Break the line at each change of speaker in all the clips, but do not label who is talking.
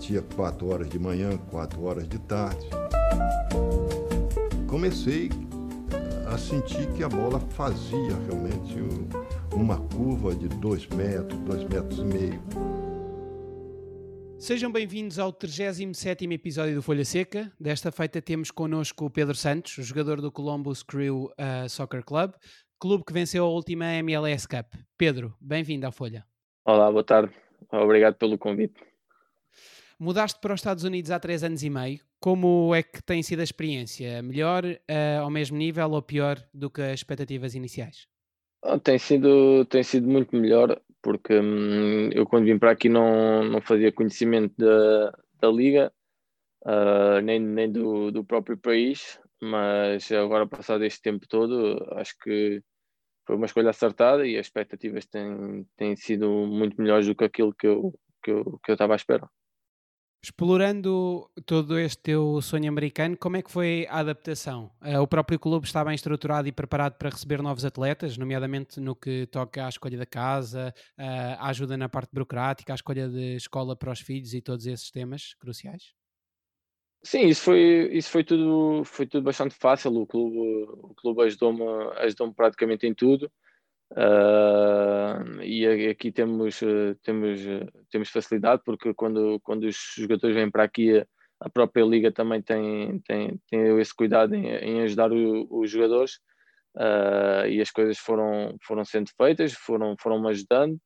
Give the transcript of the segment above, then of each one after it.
batia 4 horas de manhã, 4 horas de tarde. Comecei a sentir que a bola fazia realmente uma curva de 2 metros, 2 metros e meio.
Sejam bem-vindos ao 37 episódio do Folha Seca. Desta feita temos connosco o Pedro Santos, jogador do Columbus Crew uh, Soccer Club, clube que venceu a última MLS Cup. Pedro, bem-vindo à Folha.
Olá, boa tarde. Obrigado pelo convite.
Mudaste para os Estados Unidos há três anos e meio. Como é que tem sido a experiência? Melhor, uh, ao mesmo nível ou pior do que as expectativas iniciais?
Oh, tem, sido, tem sido muito melhor, porque hum, eu quando vim para aqui não, não fazia conhecimento da, da liga, uh, nem, nem do, do próprio país, mas agora passado este tempo todo, acho que foi uma escolha acertada e as expectativas têm, têm sido muito melhores do que aquilo que eu, que eu, que eu estava à espera.
Explorando todo este teu sonho americano, como é que foi a adaptação? Uh, o próprio clube está bem estruturado e preparado para receber novos atletas, nomeadamente no que toca à escolha da casa, uh, à ajuda na parte burocrática, à escolha de escola para os filhos e todos esses temas cruciais?
Sim, isso foi, isso foi, tudo, foi tudo bastante fácil. O clube, o clube ajudou-me ajudou praticamente em tudo. Uh, e aqui temos, temos, temos facilidade porque quando, quando os jogadores vêm para aqui, a própria Liga também tem, tem, tem esse cuidado em, em ajudar o, os jogadores uh, e as coisas foram, foram sendo feitas, foram, foram me ajudando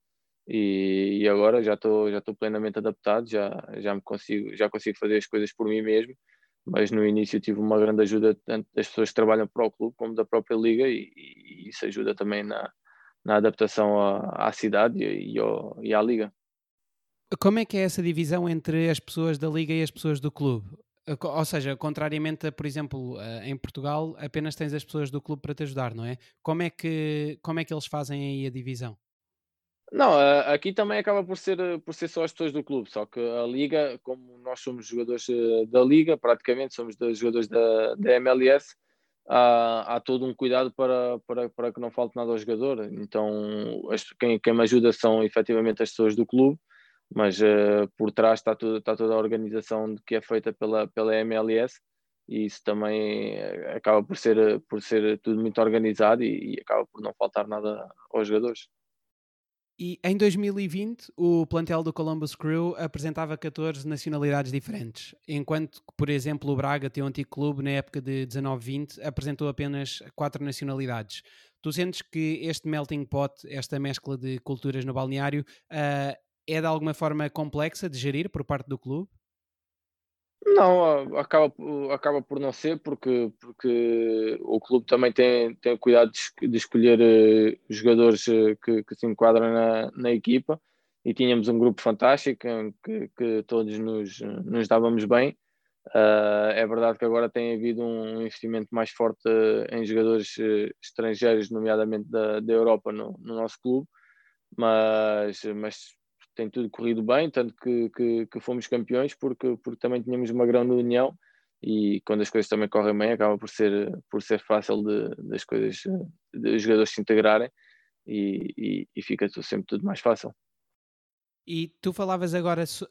e, e agora já estou já estou plenamente adaptado, já, já, me consigo, já consigo fazer as coisas por mim mesmo mas no início tive uma grande ajuda tanto das pessoas que trabalham para o clube como da própria liga e, e isso ajuda também na, na adaptação à, à cidade e, e, ao, e à liga.
Como é que é essa divisão entre as pessoas da liga e as pessoas do clube? Ou seja, contrariamente a, por exemplo, em Portugal, apenas tens as pessoas do clube para te ajudar, não é? Como é que, como é que eles fazem aí a divisão?
Não, aqui também acaba por ser, por ser só as pessoas do clube, só que a Liga, como nós somos jogadores eh, da Liga, praticamente somos dos jogadores da, da MLS, há, há todo um cuidado para, para, para que não falte nada ao jogador. Então, quem, quem me ajuda são efetivamente as pessoas do clube, mas uh, por trás está, tudo, está toda a organização que é feita pela, pela MLS e isso também eh, acaba por ser, por ser tudo muito organizado e, e acaba por não faltar nada aos jogadores.
E em 2020, o plantel do Columbus Crew apresentava 14 nacionalidades diferentes, enquanto que, por exemplo, o Braga, teu antigo clube, na época de 19-20, apresentou apenas 4 nacionalidades. Tu sentes que este melting pot, esta mescla de culturas no balneário, uh, é de alguma forma complexa de gerir por parte do clube?
Não, acaba, acaba por não ser, porque, porque o clube também tem, tem cuidado de, escolher uh, jogadores uh, que, que, se enquadram na, na equipa e tínhamos um grupo fantástico que, que todos nos, nos dávamos bem. Uh, é verdade que agora tem havido um investimento mais forte em jogadores estrangeiros, nomeadamente da, da Europa, no, no nosso clube, mas, mas tem tudo corrido bem, tanto que, que, que, fomos campeões, porque, porque também tínhamos uma grande união e quando as coisas também correm bem, acaba por ser, por ser fácil de, das coisas, de os jogadores se integrarem e, e, e fica tudo, sempre tudo mais fácil.
E tu falavas agora uh,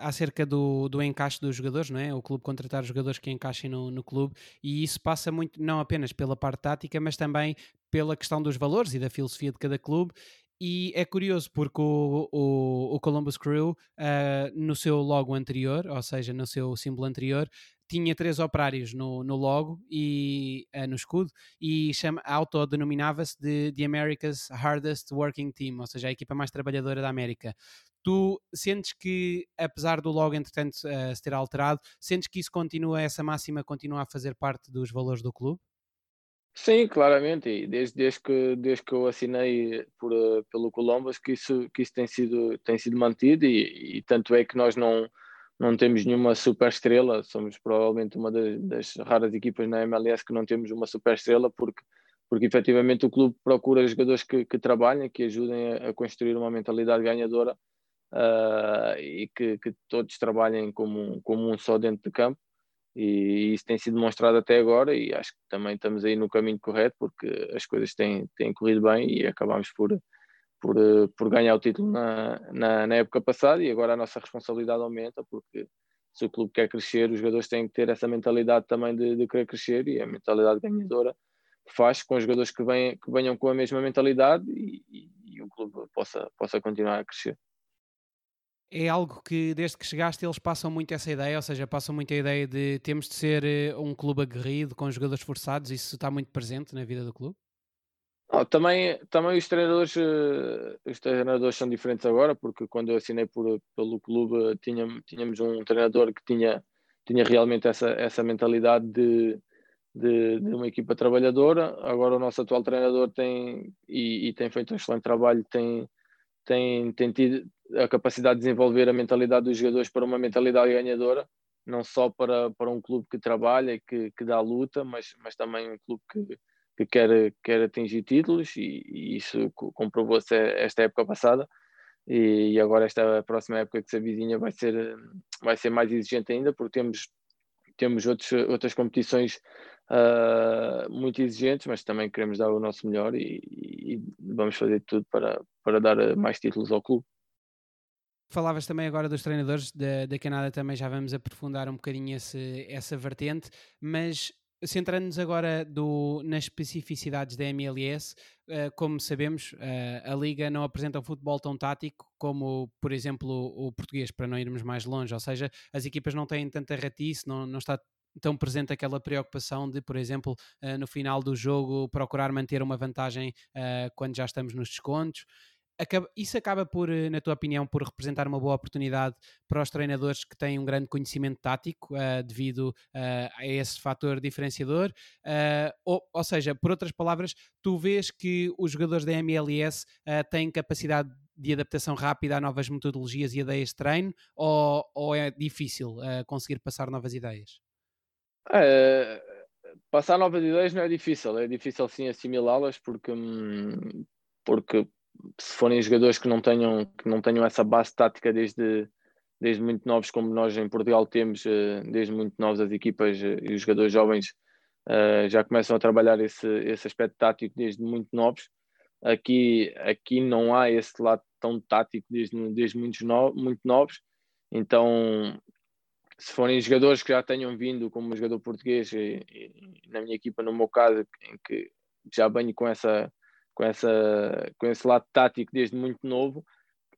acerca do, do encaixe dos jogadores, não é? O clube contratar jogadores que encaixem no, no clube, e isso passa muito, não apenas pela parte tática, mas também pela questão dos valores e da filosofia de cada clube. E é curioso porque o, o, o Columbus Crew, uh, no seu logo anterior, ou seja, no seu símbolo anterior, tinha três operários no, no logo e uh, no escudo e autodenominava-se de The America's Hardest Working Team, ou seja, a equipa mais trabalhadora da América. Tu sentes que, apesar do logo, entretanto, uh, se ter alterado, sentes que isso continua, essa máxima continua a fazer parte dos valores do clube?
Sim, claramente, desde, desde, que, desde que eu assinei por, eh, pelo Columbus que isso, que isso tem, sido, tem sido mantido e, e tanto é que nós não, não temos nenhuma super estrela, somos provavelmente uma das, das, raras equipas na MLS que não temos uma super estrela porque, porque efetivamente o clube procura jogadores que, que trabalhem, que ajudem a, a construir uma mentalidade ganhadora uh, e que, que, todos trabalhem como, como um só dentro de campo e isso tem sido demonstrado até agora e acho que também estamos aí no caminho correto porque as coisas têm, têm corrido bem e acabamos por, por, uh, por ganhar o título na, na, na, época passada e agora a nossa responsabilidade aumenta porque se o clube quer crescer, os jogadores têm que ter essa mentalidade também de, de querer crescer e a mentalidade ganhadora faz com os jogadores que, vêm, que venham com a mesma mentalidade e, e, e o clube possa, possa continuar a crescer
é algo que desde que chegaste eles passam muito essa ideia, ou seja, passam muito a ideia de temos de ser eh, um clube aguerrido, com jogadores forçados, isso está muito presente na vida do clube?
Oh, também, também os treinadores eh, os treinadores são diferentes agora, porque quando eu assinei por, pelo clube tínhamos, um treinador que tinha, tinha realmente essa, essa mentalidade de, de, de, uma equipa trabalhadora. Agora o nosso atual treinador tem e, e tem feito um excelente trabalho, tem, tem, tem tido, a capacidade de desenvolver a mentalidade dos jogadores para uma mentalidade ganhadora, não só para, para um clube que trabalha e que, que dá luta, mas, mas também um clube que, que quer, quer atingir títulos e, e isso comprovou-se esta época passada. E, agora esta próxima época que se avizinha vai ser, vai ser mais exigente ainda porque temos, temos outros, outras competições uh, muito exigentes, mas também queremos dar o nosso melhor e, e vamos fazer tudo para, para dar mais títulos ao clube.
Falavas também agora dos treinadores da, da Canadá, também já vamos aprofundar um bocadinho esse, essa vertente, mas centrando-nos agora do, nas especificidades da MLS, uh, como sabemos, uh, a Liga não apresenta um futebol tão tático como, por exemplo, o, o, português, para não irmos mais longe, ou seja, as equipas não têm tanta ratice, não, não está tão presente aquela preocupação de, por exemplo, uh, no final do jogo procurar manter uma vantagem quando já estamos nos descontos acaba, isso acaba por, eh, na tua opinião, por representar uma boa oportunidade para os treinadores que têm um grande conhecimento tático uh, devido uh, a esse fator diferenciador? Uh, ou, ou seja, por outras palavras, tu vês que os jogadores da MLS têm capacidade de adaptação rápida a novas metodologias e ideias de treino ou, ou é difícil conseguir passar novas ideias?
É, passar novas ideias não é difícil, é difícil sim assimilá-las porque, hum, porque se forem jogadores que não tenham, que não tenham essa base tática desde, desde muito novos, como nós em Portugal temos, eh, desde muito novos as equipas eh, e os jogadores jovens uh, já começam a trabalhar esse, esse aspecto tático desde muito novos. Aqui, aqui não há esse lado tão tático desde, desde muitos no, muito novos, então se forem jogadores que já tenham vindo como jogador português, e, e, na minha equipa, no meu caso, em que já venho com essa com, essa, com esse lado tático desde muito novo,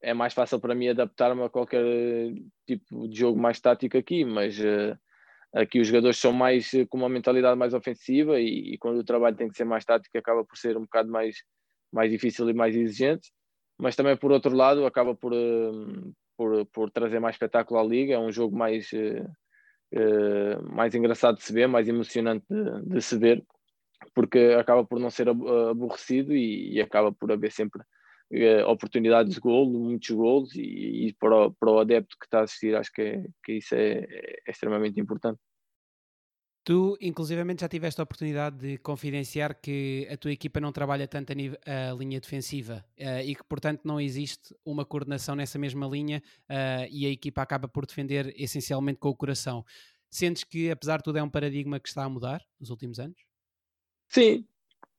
é mais fácil para mim adaptar-me a qualquer tipo de jogo mais tático aqui, mas uh, aqui os jogadores são mais com uma mentalidade mais ofensiva e, e, quando o trabalho tem que ser mais tático acaba por ser um bocado mais, mais difícil e mais exigente, mas também por outro lado acaba por, uh, por, por trazer mais espetáculo à liga, é um jogo mais, uh, mais engraçado de se ver, mais emocionante de, de se ver, porque acaba por não ser aborrecido e, e acaba por haver sempre uh, oportunidades de golo, muitos golos e, e, para, o, para o adepto que está a assistir acho que, é, que isso é, é extremamente importante.
Tu, inclusivamente, já tiveste a oportunidade de confidenciar que a tua equipa não trabalha tanto a, nível, a linha defensiva uh, e que, portanto, não existe uma coordenação nessa mesma linha uh, e a equipa acaba por defender essencialmente com o coração. Sentes que, apesar de tudo, é um paradigma que está a mudar nos últimos anos?
Sim,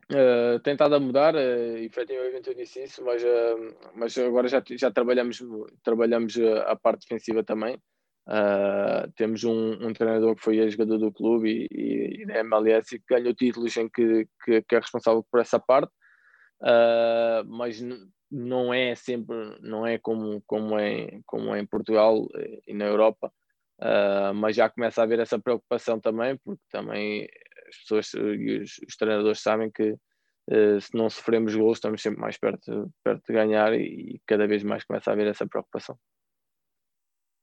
uh, tem estado a mudar, uh, efetivamente eu disse isso, mas, uh, mas agora já, já trabalhamos, trabalhamos a parte defensiva também. Uh, temos um, um, treinador que foi jogador do clube e, e, e da MLS e que ganhou títulos em que, que, que, é responsável por essa parte, uh, mas não é sempre, não é como, como, é, como é em Portugal e na Europa, uh, mas já começa a haver essa preocupação também, porque também as pessoas e os, os treinadores sabem que uh, se não sofremos gols estamos sempre mais perto, perto de ganhar e, e cada vez mais começa a haver essa preocupação.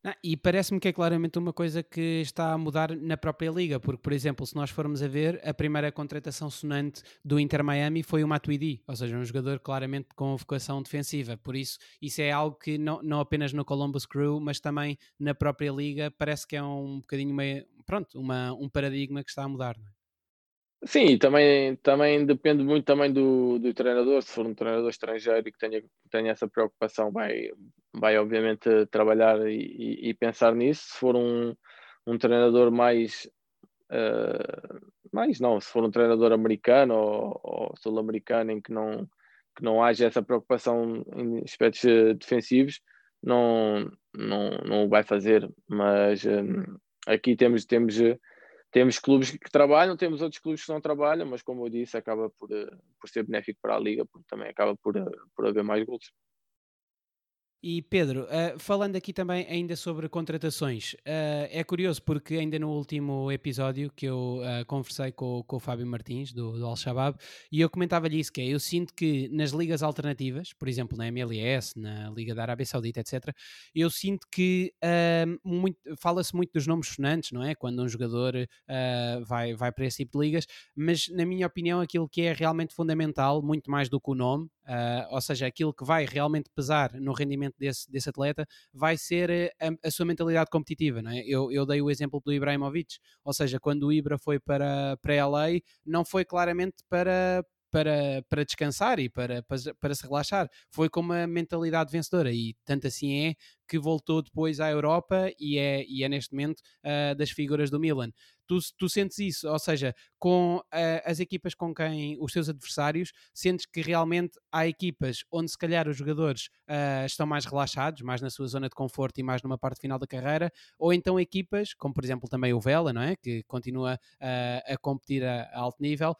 Ah, e parece-me que é claramente uma coisa que está a mudar na própria liga, porque, por exemplo, se nós formos a ver, a primeira contratação sonante do Inter Miami foi o Matuidi, ou seja, um jogador claramente com vocação defensiva. Por isso, isso é algo que não, não apenas no Columbus Crew, mas também na própria liga, parece que é um bocadinho meio, pronto, uma, um paradigma que está a mudar. Não é?
Sim, também, também depende muito também do, do treinador. Se for um treinador estrangeiro e que tenha, tenha essa preocupação, vai, vai obviamente trabalhar e, e pensar nisso. Se for um, um treinador mais, uh, mais não, se for um treinador americano ou, ou sul-americano em que não, que não haja essa preocupação em aspectos uh, defensivos, não, não, não o vai fazer. Mas um, aqui temos, temos, temos clubes que trabalham, temos outros clubes que não trabalham, mas como eu disse, acaba por, por ser benéfico para a Liga, porque também acaba por, por haver mais gols.
E Pedro, uh, falando aqui também ainda sobre contratações, uh, é curioso porque ainda no último episódio que eu uh, conversei com, com o Fábio Martins do, do Al-Shabaab e eu comentava-lhe isso, que é, eu sinto que nas ligas alternativas, por exemplo na MLS, na Liga da Arábia Saudita, etc., eu sinto que fala-se muito dos nomes sonantes, não é? Quando um jogador vai, vai para esse tipo de ligas, mas na minha opinião aquilo que é realmente fundamental, muito mais do que o nome, ou seja, aquilo que vai realmente pesar no rendimento rendimento desse, desse atleta vai ser eh, a, a, sua mentalidade competitiva. Não é? eu, eu dei o exemplo do Ibrahimovic, ou seja, quando o Ibra foi para, para LA, não foi claramente para, para, para descansar e para, para, para, se relaxar. Foi com uma mentalidade vencedora e tanto assim é que voltou depois à Europa e é, e é neste momento uh, das figuras do Milan. Tu, tu sentes isso, ou seja, com uh, as equipas com quem os seus adversários, sentes que realmente há equipas onde se calhar os jogadores uh, estão mais relaxados, mais na sua zona de conforto e mais numa parte final da carreira, ou então equipas, como por exemplo também o Vela, não é? Que continua a competir a, a alto nível.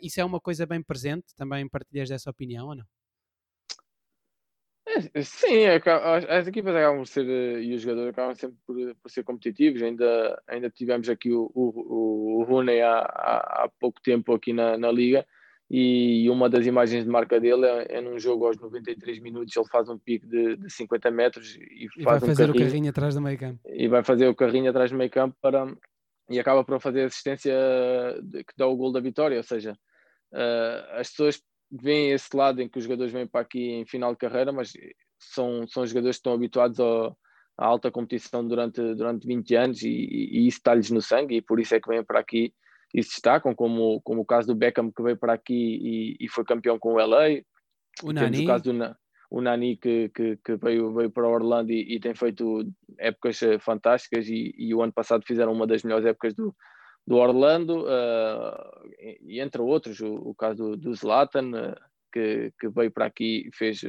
isso é uma coisa bem presente, também partilhas dessa opinião ou não?
É, sim, é, as equipas acabam por ser eh, e os jogadores acabam sempre por, por ser competitivos. Ainda, ainda tivemos aqui o, o, o Rooney há, há, há, pouco tempo aqui na, na Liga e uma das imagens de marca dele é, é num jogo aos 93 minutos. Ele faz um pico de, de 50 metros e,
e
faz
vai fazer um carrinho, o carrinho atrás do meio campo.
E vai fazer o carrinho atrás do meio campo para, e acaba por fazer a assistência de, que dá o gol da vitória. Ou seja, uh, as pessoas veem esse lado em que os jogadores vêm para aqui em final de carreira, mas são, são jogadores que estão habituados ao, à alta competição durante, durante 20 anos e, e isso está-lhes no sangue e por isso é que vêm para aqui e se destacam, como, como o caso do Beckham que veio para aqui e, e foi campeão com o LA.
O Nani.
o caso do o Nani que, que, que, veio, veio para Orlando e, e tem feito épocas eh, fantásticas e, e, o ano passado fizeram uma das melhores épocas do, do Orlando, uh, e entre outros, o, o caso do, do Zlatan, uh, que, que veio para aqui e fez,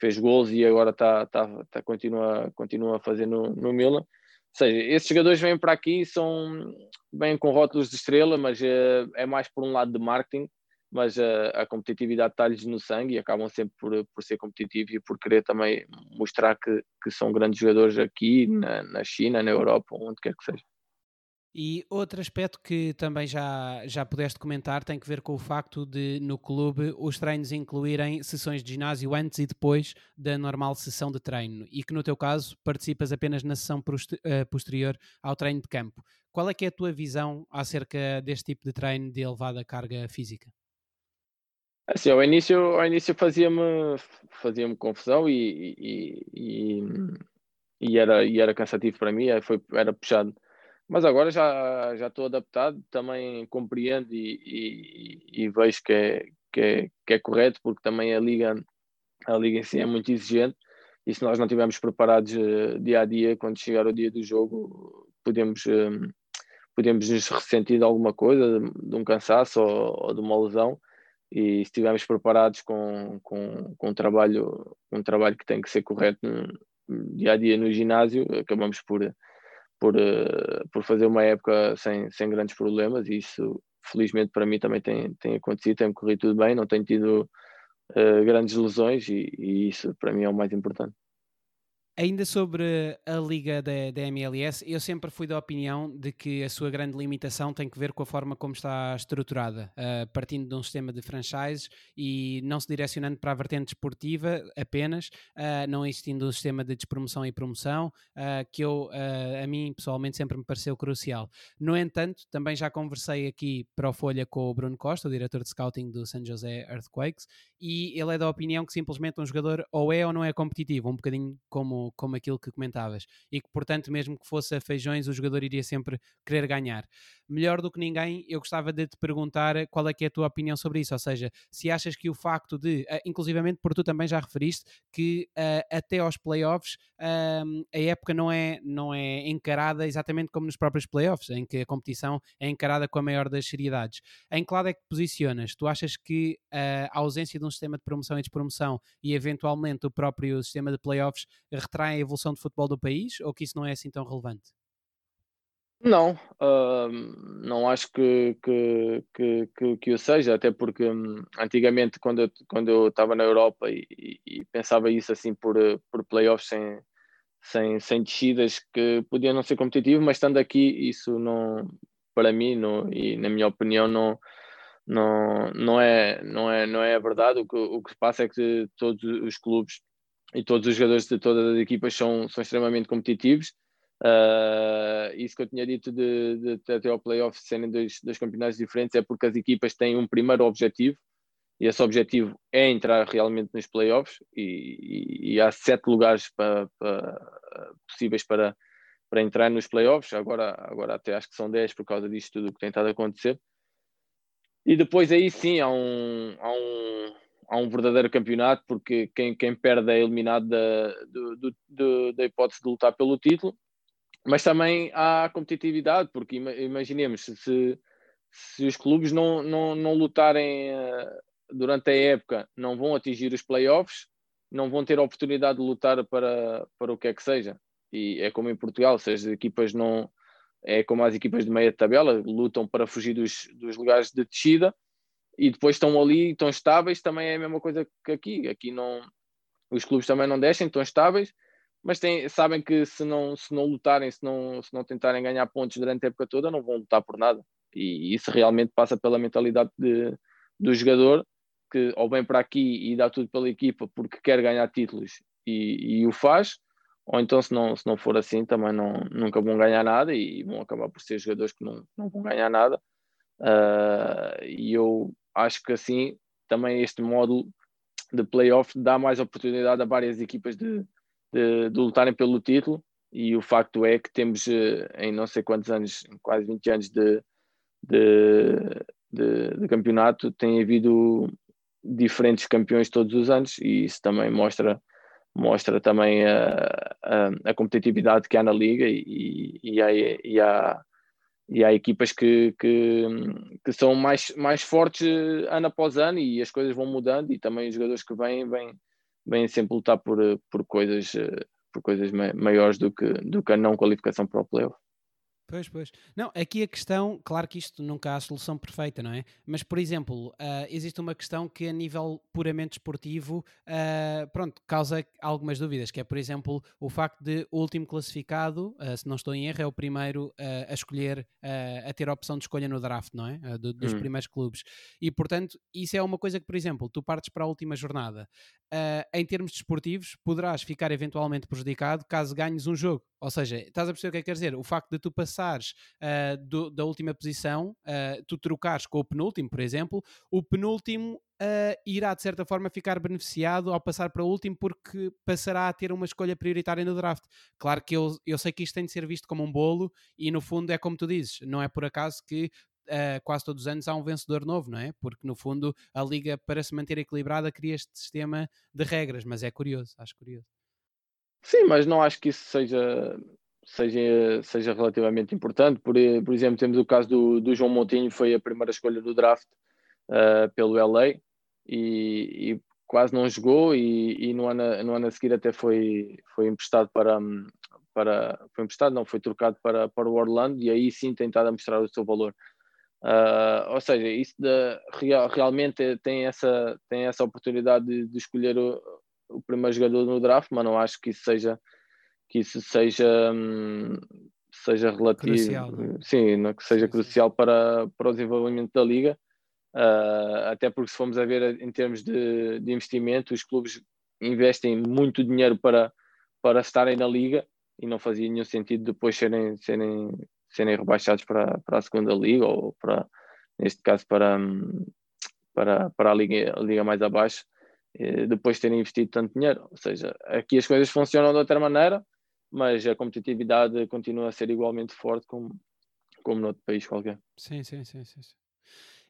fez gols e agora tá, tá, tá, continua, continua a fazer no, no Milan. Ou seja, esses jogadores vêm para aqui são bem com rótulos de estrela, mas uh, é mais por um lado de marketing, mas a competitividade está-lhes no sangue e acabam sempre por, por ser competitivos e por querer também mostrar que, que são grandes jogadores aqui na, na China, na Europa, onde quer que seja.
E outro aspecto que também já, já pudeste comentar tem que ver com o facto de, no clube, os treinos incluírem sessões de ginásio antes e depois da normal sessão de treino e que, no teu caso, participas apenas na sessão eh, posterior ao treino de campo. Qual é que é a tua visão acerca deste tipo de treino de elevada carga física?
Assim, ao início, ao início fazia-me fazia confusão e, e, e, e, era, e era cansativo para mim, foi, era puxado mas agora já, já estou adaptado, também compreendo e, e, e vejo que é, que, é, que é correto, porque também a Liga, a Liga em si é muito exigente e se nós não estivermos preparados uh, dia a dia, quando chegar o dia do jogo, podemos, um, podemos nos ressentir de alguma coisa, de, de um cansaço ou, ou, de uma lesão. E se estivermos preparados com, com, com um, trabalho, um trabalho que tem que ser correto no, dia a dia no ginásio, acabamos por por, uh, por fazer uma época sem, sem grandes problemas e isso felizmente para mim também tem, tem acontecido, tem corrido tudo bem, não tenho tido uh, grandes lesões e, e, isso para mim é o mais importante.
Ainda sobre a liga da, da, MLS, eu sempre fui da opinião de que a sua grande limitação tem que ver com a forma como está estruturada, uh, partindo de um sistema de franchises e não se direcionando para a vertente esportiva apenas, uh, não existindo um sistema de despromoção e promoção, uh, que eu, a mim pessoalmente sempre me pareceu crucial. No entanto, também já conversei aqui para o Folha com o Bruno Costa, o diretor de scouting do San José Earthquakes, e ele é da opinião que simplesmente um jogador ou é ou não é competitivo, um bocadinho como como, aquilo que comentavas, e que, portanto, mesmo que fosse a feijões, o jogador iria sempre querer ganhar. Melhor do que ninguém, eu gostava de te perguntar qual é que é a tua opinião sobre isso, ou seja, se achas que o facto de, uh, inclusivamente por tu também já referiste, que uh, até aos playoffs uh, a época não é, não é encarada exatamente como nos próprios playoffs, em que a competição é encarada com a maior das seriedades. Em que lado é que posicionas? Tu achas que a ausência de um um sistema de promoção e despromoção e eventualmente o próprio sistema de playoffs retrai a evolução de futebol do país ou que isso não é assim tão relevante?
Não, uh, não acho que, que, que, que, que o seja, até porque um, antigamente quando eu, quando eu estava na Europa e, e, e, pensava isso assim por, por playoffs sem, sem, sem descidas que podiam não ser competitivo, mas estando aqui isso não, para mim não, e na minha opinião não, não, não, é, não, é, não é a verdade, o que, o que se passa é que todos os clubes e todos os jogadores de todas as equipas são, são extremamente competitivos. Uh, isso que eu tinha dito de, de, de até ao playoff serem dois, dois campeonatos diferentes é porque as equipas têm um primeiro objetivo e esse objetivo é entrar realmente nos playoffs e, e, e há sete lugares para, para, possíveis para, para entrar nos playoffs, agora, agora até acho que são dez por causa disto tudo que tem estado a acontecer. E depois aí sim há um, há um, há um verdadeiro campeonato, porque quem, quem perde é eliminado da, do, do, da hipótese de lutar pelo título mas também há competitividade, porque imaginemos se, se os clubes não, não, não lutarem uh, durante a época, não vão atingir os playoffs, não vão ter a oportunidade de lutar para, para o que é que seja. E é como em Portugal, se as equipas não. É como as equipas de meia tabela, lutam para fugir dos, dos lugares de descida e depois estão ali, estão estáveis, também é a mesma coisa que aqui. Aqui não. Os clubes também não descem, estão estáveis mas tem, sabem que se não, se não lutarem, se não, se não tentarem ganhar pontos durante a época toda, não vão lutar por nada. E isso realmente passa pela mentalidade de, do jogador, que ou vem para aqui e dá tudo pela equipa porque quer ganhar títulos e, e o faz, ou então se não, se não for assim também não, nunca vão ganhar nada e vão acabar por ser jogadores que não, não vão ganhar nada. Uh, e eu acho que assim também este módulo de playoff dá mais oportunidade a várias equipas de, de, de lutarem pelo título e o facto é que temos eh, em não sei quantos anos, quase 20 anos de, de, de, de, campeonato, tem havido diferentes campeões todos os anos e isso também mostra mostra também a, a, a competitividade que há na liga e, e, há, e, há, e há equipas que, que, que são mais, mais fortes eh, ano após ano e as coisas vão mudando e também os jogadores que vêm, vêm vêm sempre lutar por, eh, por coisas, eh, por coisas maiores do que, do que a não qualificação para o playoff.
Pois, pois. Não, aqui a questão, claro que isto nunca há a solução perfeita, não é? Mas, por exemplo, uh, existe uma questão que a nível puramente esportivo, uh, pronto, causa algumas dúvidas, que é, por exemplo, o facto de o último classificado, uh, se não estou em erro, é o primeiro a escolher, a ter a opção de escolha no draft, não é? Do, dos hum. primeiros clubes. E, portanto, isso é uma coisa que, por exemplo, tu partes para a última jornada, em termos desportivos, poderás ficar eventualmente prejudicado caso ganhes um jogo. Ou seja, estás a perceber o que é que quer dizer? O facto de tu passares uh, do, da última posição, uh, tu trocares com o penúltimo, por exemplo, o penúltimo uh, irá de certa forma ficar beneficiado ao passar para o último porque passará a ter uma escolha prioritária no draft. Claro que eu, eu sei que isto tem de ser visto como um bolo e no fundo é como tu dizes, não é por acaso que Uh, quase todos os anos há um vencedor novo, não é? Porque no fundo a liga para se manter equilibrada cria este sistema de regras, mas é curioso, acho curioso.
Sim, mas não acho que isso seja, seja, seja relativamente importante. Por, por exemplo, temos o caso do, do João Montinho, foi a primeira escolha do draft uh, pelo LA e, e, quase não jogou e, e, no, ano, no ano a seguir até foi, foi emprestado para, para foi emprestado, não, foi trocado para, para o Orlando e aí sim tentado a mostrar o seu valor. Uh, ou seja, isso de, real, realmente tem essa, tem essa oportunidade de, de escolher o, o primeiro jogador no draft, mas não acho que isso seja que isso seja hum, seja relativo, crucial, é? sim, não, que seja sim, crucial sim. Para, para o desenvolvimento da liga, uh, até porque se formos a ver em termos de, de investimento, os clubes investem muito dinheiro para, para estarem na liga e não fazia nenhum sentido depois serem, serem, serem rebaixados para, para a segunda liga ou para, neste caso, para, hum, para, para a, liga, a liga mais abaixo depois de terem investido tanto dinheiro. Ou seja, aqui as coisas funcionam de outra maneira, mas a competitividade continua a ser igualmente forte como, como noutro país qualquer.
Sim, sim, sim, sim.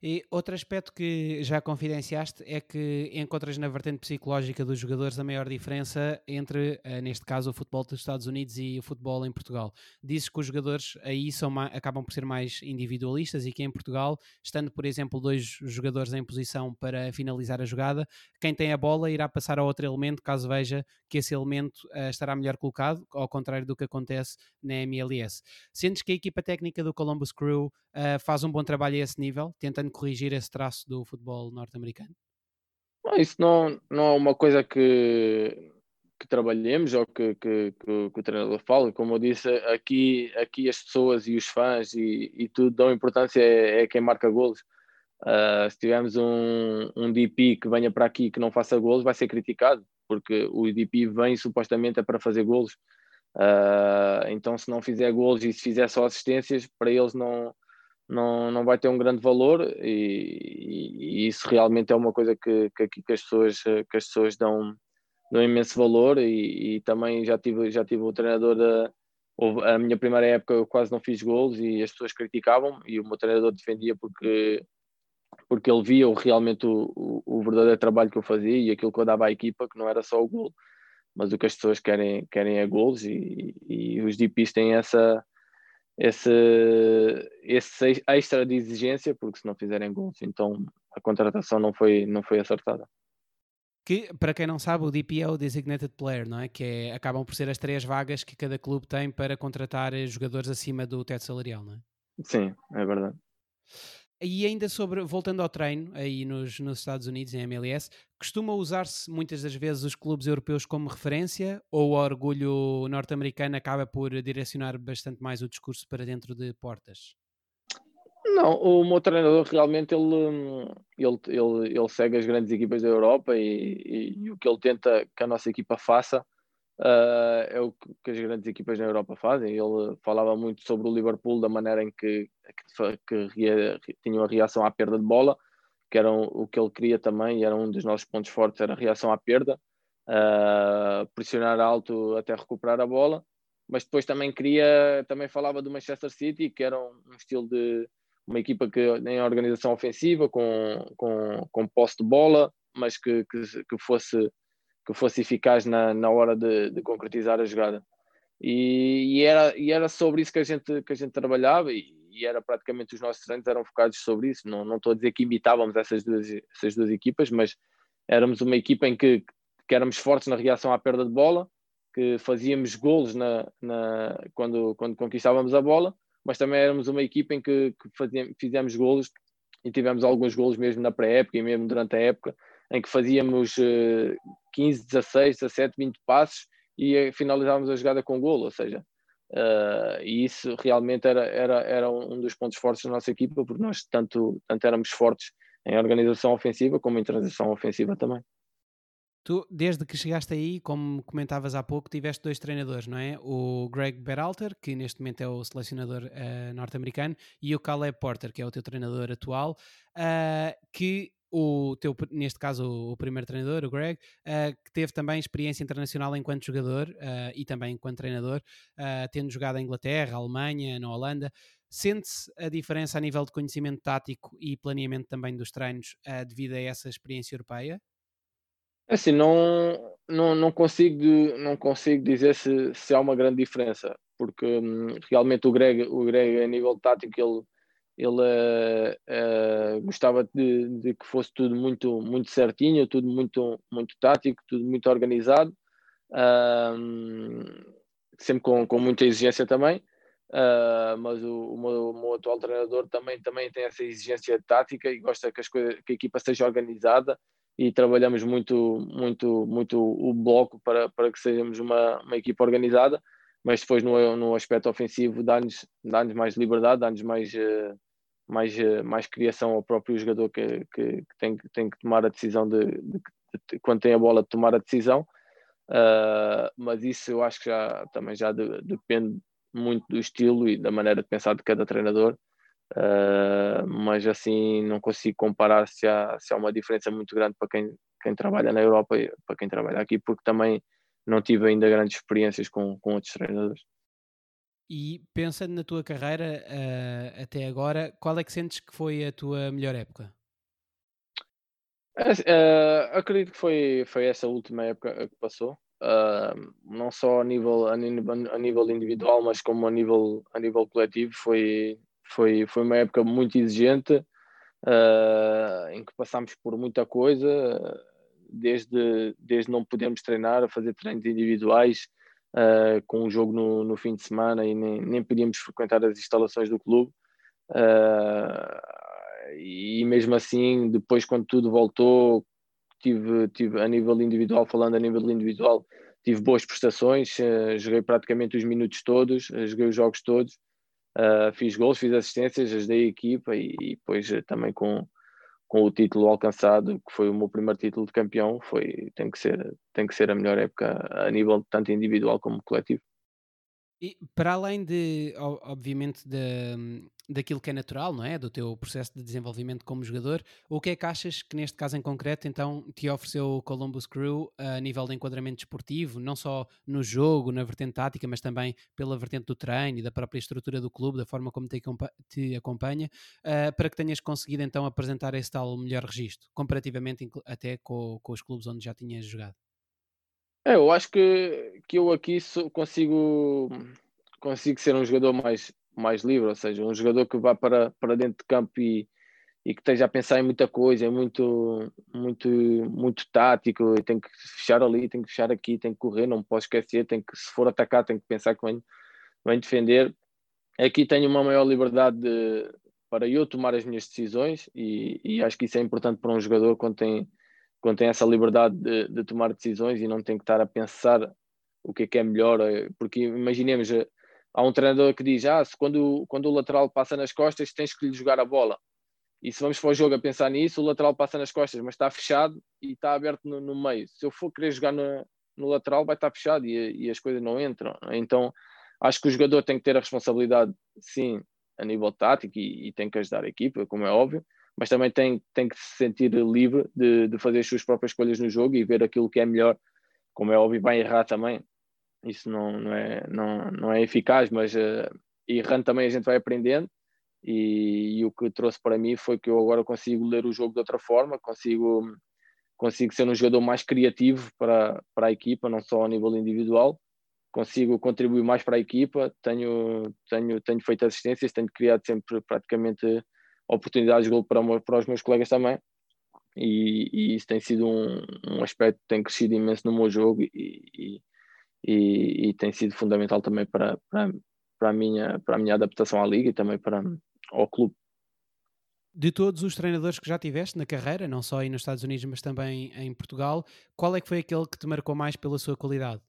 E outro aspecto que já confidenciaste é que encontras na vertente psicológica dos jogadores a maior diferença entre, uh, neste caso, o futebol dos Estados Unidos e o futebol em Portugal. Dizes que os jogadores aí são acabam por ser mais individualistas e que em Portugal, estando, por exemplo, dois jogadores em posição para finalizar a jogada, quem tem a bola irá passar a outro elemento caso veja que esse elemento uh, estará melhor colocado, ao contrário do que acontece na MLS. Sentes que a equipa técnica do Columbus Crew uh, faz um bom trabalho a esse nível, tentando corrigir esse traço do futebol norte-americano?
Isso não, não é uma coisa que, que trabalhemos ou que, que, que, que, o treinador fala. Como eu disse, aqui, aqui as pessoas e os fãs e, e tudo dão importância é, é quem marca golos. Uh, se tivermos um, um DP que venha para aqui que não faça golos, vai ser criticado, porque o DP vem supostamente é para fazer golos. Uh, então, se não fizer golos e se fizer só assistências, para eles não, não, não vai ter um grande valor e, e isso realmente é uma coisa que, que, que, as, pessoas, que as pessoas dão, dão imenso valor e, e também já tive, já tive o treinador a, a minha primeira época eu quase não fiz gols e as pessoas criticavam e o meu treinador defendia porque porque ele via realmente o, o, o verdadeiro trabalho que eu fazia e aquilo que eu dava à equipa, que não era só o gol, mas o que as pessoas querem, querem é gols e, e os DPs têm essa, esse, esse extra de exigência, porque se não fizerem gols, então a contratação não foi, não foi acertada.
Que, para quem não sabe, o DP é o Designated Player, não é? Que é, acabam por ser as três vagas que cada clube tem para contratar jogadores acima do teto salarial, não é?
Sim, é verdade.
E ainda sobre, voltando ao treino, aí nos, nos Estados Unidos, em MLS, costuma usar-se muitas das vezes os clubes europeus como referência ou o orgulho norte-americano acaba por direcionar bastante mais o discurso para dentro de portas?
Não, o meu treinador realmente ele, ele, ele, ele segue as grandes equipas da Europa e, e, e o que ele tenta que a nossa equipa faça Uh, é o que as grandes equipas na Europa fazem. Ele falava muito sobre o Liverpool, da maneira em que, que, que tinham a reação à perda de bola, que era o que ele queria também, e era um dos nossos pontos fortes, era a reação à perda, uh, pressionar alto até recuperar a bola, mas depois também queria, também falava do Manchester City, que era um, um estilo de uma equipa que em organização ofensiva, com, com, com posse de bola, mas que, que, que fosse que fosse eficaz na, na hora de, de concretizar a jogada. E, e, era, e era sobre isso que a gente, que a gente trabalhava e, e, era praticamente os nossos treinos eram focados sobre isso. Não, não estou a dizer que imitávamos essas duas, essas duas equipas, mas éramos uma equipa em que, que éramos fortes na reação à perda de bola, que fazíamos golos na, na, quando, quando conquistávamos a bola, mas também éramos uma equipa em que, que fazíamos, fizemos golos e tivemos alguns golos mesmo na pré-época e mesmo durante a época, em que fazíamos 15, 16, 17, 20 passos e finalizávamos a jogada com golo, ou seja, uh, e isso realmente era, era, era um dos pontos fortes da nossa equipa, porque nós tanto, tanto éramos fortes em organização ofensiva como em transição ofensiva também.
Tu, desde que chegaste aí, como comentavas há pouco, tiveste dois treinadores, não é? O Greg Berhalter, que neste momento é o selecionador uh, norte-americano, e o Caleb Porter, que é o teu treinador atual, uh, que o teu, neste caso, o, primeiro treinador, o Greg, uh, que teve também experiência internacional enquanto jogador uh, e também enquanto treinador, uh, tendo jogado em Inglaterra, Alemanha, na Holanda. Sente-se a diferença a nível de conhecimento tático e planeamento também dos treinos devido a essa experiência europeia?
Assim, não, não, não, consigo, não consigo dizer se, se há uma grande diferença, porque hum, realmente o Greg, o Greg, a nível tático, ele ele uh, gostava de, de, que fosse tudo muito, muito certinho, tudo muito, muito tático, tudo muito organizado, sempre com, com muita exigência também. Uh, mas o, o, meu, o, meu, atual treinador também, também tem essa exigência tática e gosta que, as coisas, que a equipa seja organizada e trabalhamos muito, muito, muito o bloco para, para que sejamos uma, uma equipa organizada, mas depois no, no aspecto ofensivo dá-nos dá mais liberdade, dá-nos mais, uh, mais, eh, mais criação ao próprio jogador que, que, que tem, tem que tomar a decisão de, de, de, quando tem a bola de tomar a decisão. Uh, mas isso eu acho que já também já de, depende muito do estilo e da maneira de pensar de cada treinador. Uh, mas assim não consigo comparar se há, se há uma diferença muito grande para quem, quem trabalha na Europa e para quem trabalha aqui, porque também não tive ainda grandes experiências com, com outros treinadores.
E pensando na tua carreira uh, até agora, qual é que sentes que foi a tua melhor época?
Uh, acredito que foi, foi essa última época que passou, uh, não só a nível, a nível, a, nível, individual, mas como a nível, a nível coletivo. Foi, foi, foi uma época muito exigente, uh, em que passámos por muita coisa, desde, desde não podermos treinar, a fazer treinos individuais, uh, com um jogo no, no fim de semana e nem, nem podíamos frequentar as instalações do clube. Uh, e mesmo assim, depois, quando tudo voltou, tive, tive a nível individual, falando a nível individual, tive boas prestações, uh, joguei praticamente os minutos todos, joguei os jogos todos, fiz gols, fiz assistências, ajudei a equipa e, e depois também com, com o título alcançado, que foi o meu primeiro título de campeão, foi, tem, que ser, tem que ser a melhor época a nível tanto individual como coletivo.
E para além de, obviamente, de, daquilo que é natural, não é? Do teu processo de desenvolvimento como jogador, o que é que achas que neste caso em concreto, então, te ofereceu o Columbus Crew a nível de enquadramento desportivo, não só no jogo, na vertente tática, mas também pela vertente do treino e da própria estrutura do clube, da forma como te, acompanha, uh, para que tenhas conseguido então apresentar esse tal melhor registro, comparativamente até com, com os clubes onde já tinhas jogado?
É, eu acho que, que eu aqui consigo, consigo ser um jogador mais, mais livre, ou seja, um jogador que vá para, para dentro de campo e, e que esteja a pensar em muita coisa, é muito, muito, muito tático, e tem que fechar ali, tem que fechar aqui, tem que correr, não posso esquecer, tem que, se for atacar, tem que pensar que vem defender. Aqui tenho uma maior liberdade de, para eu tomar as minhas decisões e, e acho que isso é importante para um jogador quando tem quando tem essa liberdade de, de, tomar decisões e não tem que estar a pensar o que é que é melhor, eh, porque imaginemos, eh, há um treinador que diz, ah, se quando, quando o lateral passa nas costas tens que lhe jogar a bola, e se vamos para o jogo a pensar nisso, o lateral passa nas costas, mas está fechado e está aberto no, no meio, se eu for querer jogar no, no lateral vai estar fechado e, e, as coisas não entram, então acho que o jogador tem que ter a responsabilidade, sim, a nível tático e, e tem que ajudar a equipa, como é óbvio, mas também tem, tem que se sentir livre de, de fazer as suas próprias escolhas no jogo e ver aquilo que é melhor. Como é óbvio, vai errar também. Isso não, não, é, não, não é eficaz, mas uh, errando também a gente vai aprendendo. E, e, o que trouxe para mim foi que eu agora consigo ler o jogo de outra forma, consigo, consigo ser um jogador mais criativo para, para a equipa, não só a nível individual. Consigo contribuir mais para a equipa, tenho, tenho, tenho feito assistências, tenho criado sempre praticamente oportunidades de gol para, para os meus colegas também. E, e, isso tem sido um, um aspecto que tem crescido imenso no meu jogo e, e, e tem sido fundamental também para, para, para, a minha, para a minha adaptação à liga e também para, ao clube.
De todos os treinadores que já tiveste na carreira, não só aí nos Estados Unidos, mas também em Portugal, qual é que foi aquele que te marcou mais pela sua qualidade?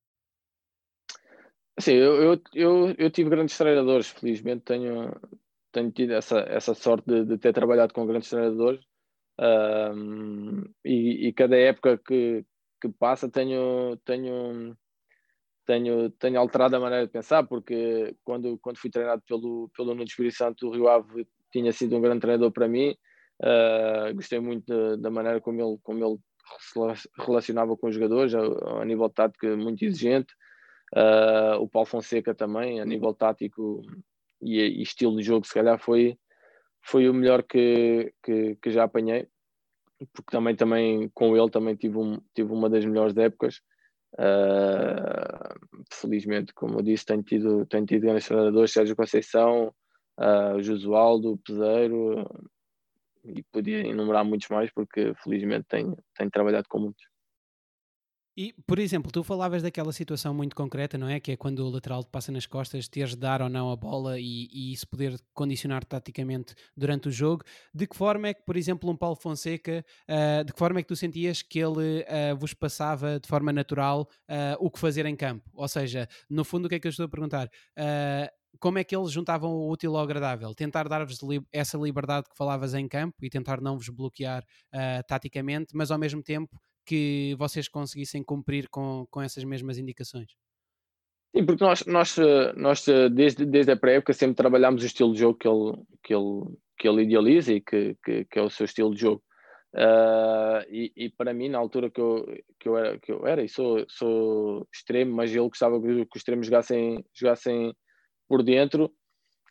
Sim, eu, eu, eu, eu tive grandes treinadores, felizmente tenho, tenho tido essa, essa sorte de, de ter trabalhado com grandes treinadores um, e, e, cada época que, que passa tenho, tenho, tenho, tenho alterado a maneira de pensar, porque quando, quando fui treinado pelo, pelo Nuno Espírito Santo, o Rio Ave tinha sido um grande treinador para mim, uh, gostei muito da, maneira como ele, como ele relacionava com os jogadores, a, a nível tático muito exigente, uh, o Paulo Fonseca também, a nível tático e, e, estilo de jogo, se calhar foi, foi o melhor que, que, que, já apanhei, porque também, também com ele também tive, um, tive uma das melhores épocas. Uh, felizmente, como eu disse, tenho tido, tenho tido grandes treinadores, Sérgio Conceição, uh, Josualdo, Peseiro, e podia enumerar muitos mais, porque felizmente tenho, tenho trabalhado com muitos.
E, por exemplo, tu falavas daquela situação muito concreta, não é? Que é quando o lateral te passa nas costas, teres de dar ou não a bola e, e, isso poder condicionar taticamente durante o jogo. De que forma é que, por exemplo, um Paulo Fonseca, uh, de que forma é que tu sentias que ele uh, vos passava de forma natural uh, o que fazer em campo? Ou seja, no fundo, o que é que eu estou a perguntar? como é que eles juntavam o útil ao agradável? Tentar dar-vos essa liberdade que falavas em campo e tentar não vos bloquear taticamente, mas ao mesmo tempo que vocês conseguissem cumprir com, com essas mesmas indicações?
Sim, porque nós, nós, nós desde, desde a pré-época sempre trabalhámos o estilo de jogo que ele, que ele, que ele idealiza e que, que, que é o seu estilo de jogo. Uh, e, e, para mim, na altura que eu, que eu, era, que eu era e sou, sou extremo, mas ele gostava que os extremos jogassem, jogassem por dentro,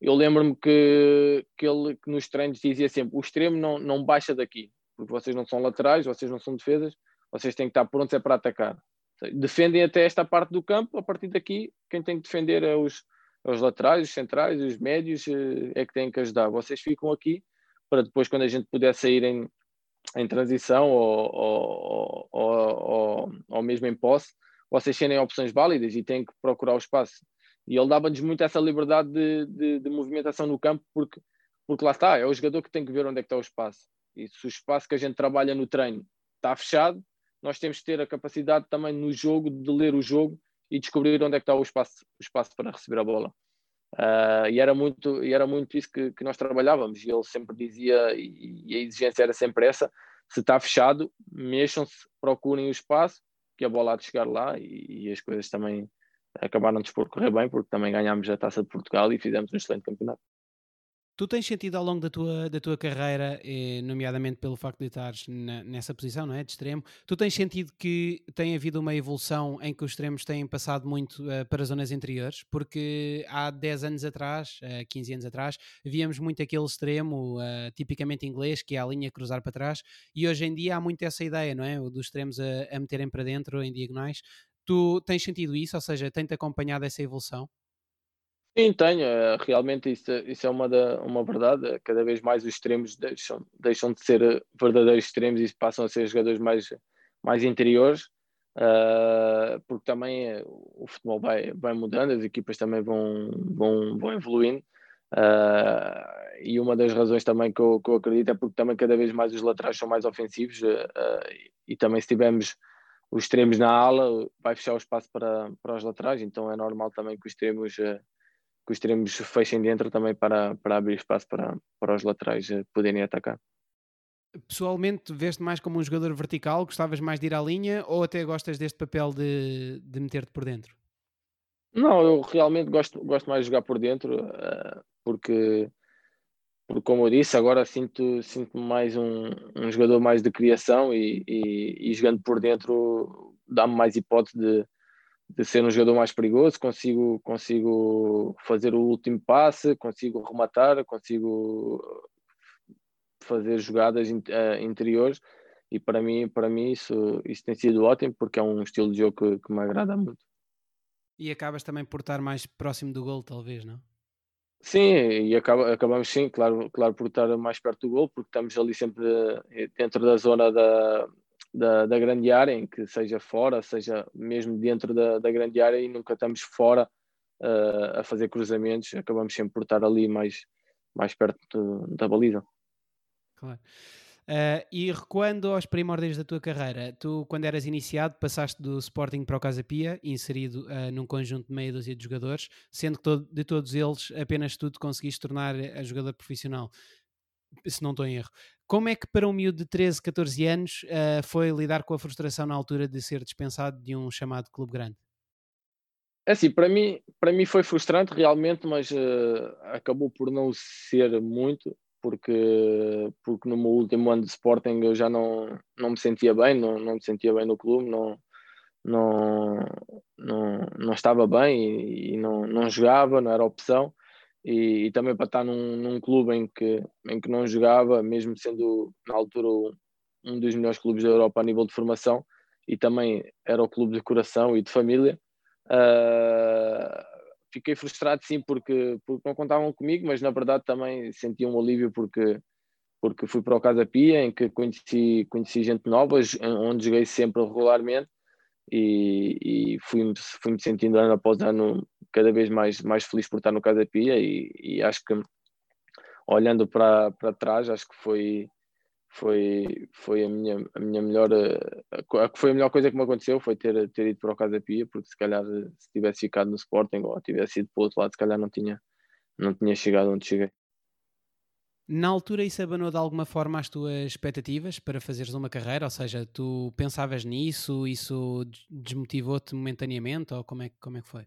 eu lembro-me que, que ele que nos treinos dizia sempre: o extremo não, não baixa daqui, porque vocês não são laterais, vocês não são defesas, vocês têm que estar prontos é para atacar. Defendem até esta parte do campo, a partir daqui, quem tem que defender é os, é os laterais, os centrais, os médios, eh, é que têm que ajudar. Vocês ficam aqui para depois, quando a gente puder sair em, em transição ou, ou, ou, ou, mesmo em posse, vocês serem opções válidas e têm que procurar o espaço. E ele dava-nos muito essa liberdade de, de, de, movimentação no campo, porque, porque lá está, é o jogador que tem que ver onde é que está o espaço. E se o espaço que a gente trabalha no treino está fechado, nós temos que ter a capacidade também no jogo de ler o jogo e descobrir onde é que está o espaço, o espaço para receber a bola. Uh, e, era muito, e era muito isso que, que nós trabalhávamos. E ele sempre dizia, e, a exigência era sempre essa: se está fechado, mexam-se, procurem o espaço, que a bola há de chegar lá. E, e as coisas também acabaram de correr bem, porque também ganhámos a taça de Portugal e fizemos um excelente campeonato.
Tu tens sentido ao longo da tua, da tua carreira, eh, nomeadamente pelo facto de estares nessa posição, não é? De extremo, tu tens sentido que tem havido uma evolução em que os extremos têm passado muito uh, para zonas interiores? Porque há 10 anos atrás, uh, 15 anos atrás, víamos muito aquele extremo uh, tipicamente inglês, que é a linha cruzar para trás, e hoje em dia há muito essa ideia, não é? Dos extremos a, a meterem para dentro em diagonais. Tu tens sentido isso? Ou seja, tem-te acompanhado essa evolução?
Sim, tenho. Eh, realmente isso, isso é uma, da, uma verdade. Cada vez mais os extremos deixam, deixam de ser eh, verdadeiros extremos e passam a ser jogadores mais, mais interiores, uh, porque também o futebol vai, vai mudando, as equipas também vão, vão, vão evoluindo. Uh, e uma das razões também que eu, que eu, acredito é porque também cada vez mais os laterais são mais ofensivos uh, e também se tivermos os extremos na ala vai fechar o espaço para, para os laterais, então é normal também que os extremos que os extremos fechem dentro também para, para abrir espaço para, para os laterais eh, poderem atacar.
Pessoalmente, veste mais como um jogador vertical? Gostavas mais de ir à linha ou até gostas deste papel de, de meter-te por dentro?
Não, eu realmente gosto, gosto mais de jogar por dentro uh, porque, porque, como eu disse, agora sinto, sinto mais um, um jogador mais de criação e, e, e jogando por dentro dá-me mais hipótese de, de ser um jogador mais perigoso, consigo, consigo fazer o último passe, consigo rematar, consigo fazer jogadas uh, interiores e para mim, para mim isso, isso tem sido ótimo porque é um estilo de jogo que, que me agrada muito.
E acabas também por estar mais próximo do gol, talvez, não?
Sim, e acaba, acabamos sim, claro, claro, por estar mais perto do gol, porque estamos ali sempre eh, dentro da zona da, da, da grande área, em que seja fora, seja mesmo dentro da, da grande área e nunca estamos fora uh, a fazer cruzamentos, acabamos sempre por estar ali mais, mais perto da baliza.
Claro. Uh, e recuando aos primórdios da tua carreira, tu, quando eras iniciado, passaste do Sporting para o Casa Pia, inserido uh, num conjunto de meia dúzia de jogadores, sendo que todo, de todos eles apenas tu te conseguiste tornar a jogador profissional se não estou em erro. Como é que para um miúdo de 13, 14 anos uh, foi lidar com a frustração na altura de ser dispensado de um chamado clube grande?
É assim, para mim, para mim foi frustrante realmente, mas uh, acabou por não ser muito, porque, porque no meu último ano de Sporting eu já não, não me sentia bem, não, não me sentia bem no clube, não, não, não, não estava bem e, e não, não jogava, não era opção e, e, também para estar num, num, clube em que, em que não jogava, mesmo sendo na altura um dos melhores clubes da Europa a nível de formação e também era o clube de coração e de família. Uh, fiquei frustrado sim porque, porque não contavam comigo, mas na verdade também senti um alívio porque porque fui para o Casa Pia em que conheci, conheci gente nova, onde joguei sempre regularmente e, e fui-me fui -me sentindo ano após ano cada vez mais, mais feliz por estar no Casa Pia e, e acho que olhando para, para trás acho que foi foi, foi a, minha, a minha melhor a, foi a melhor coisa que me aconteceu foi ter, ter ido para o Casa Pia porque se calhar se tivesse ficado no Sporting ou tivesse ido para o outro lado se calhar não tinha, não tinha chegado onde cheguei
na altura isso abanou de alguma forma as tuas expectativas para fazeres uma carreira? Ou seja, tu pensavas nisso, isso desmotivou-te momentaneamente ou como é, como é que foi?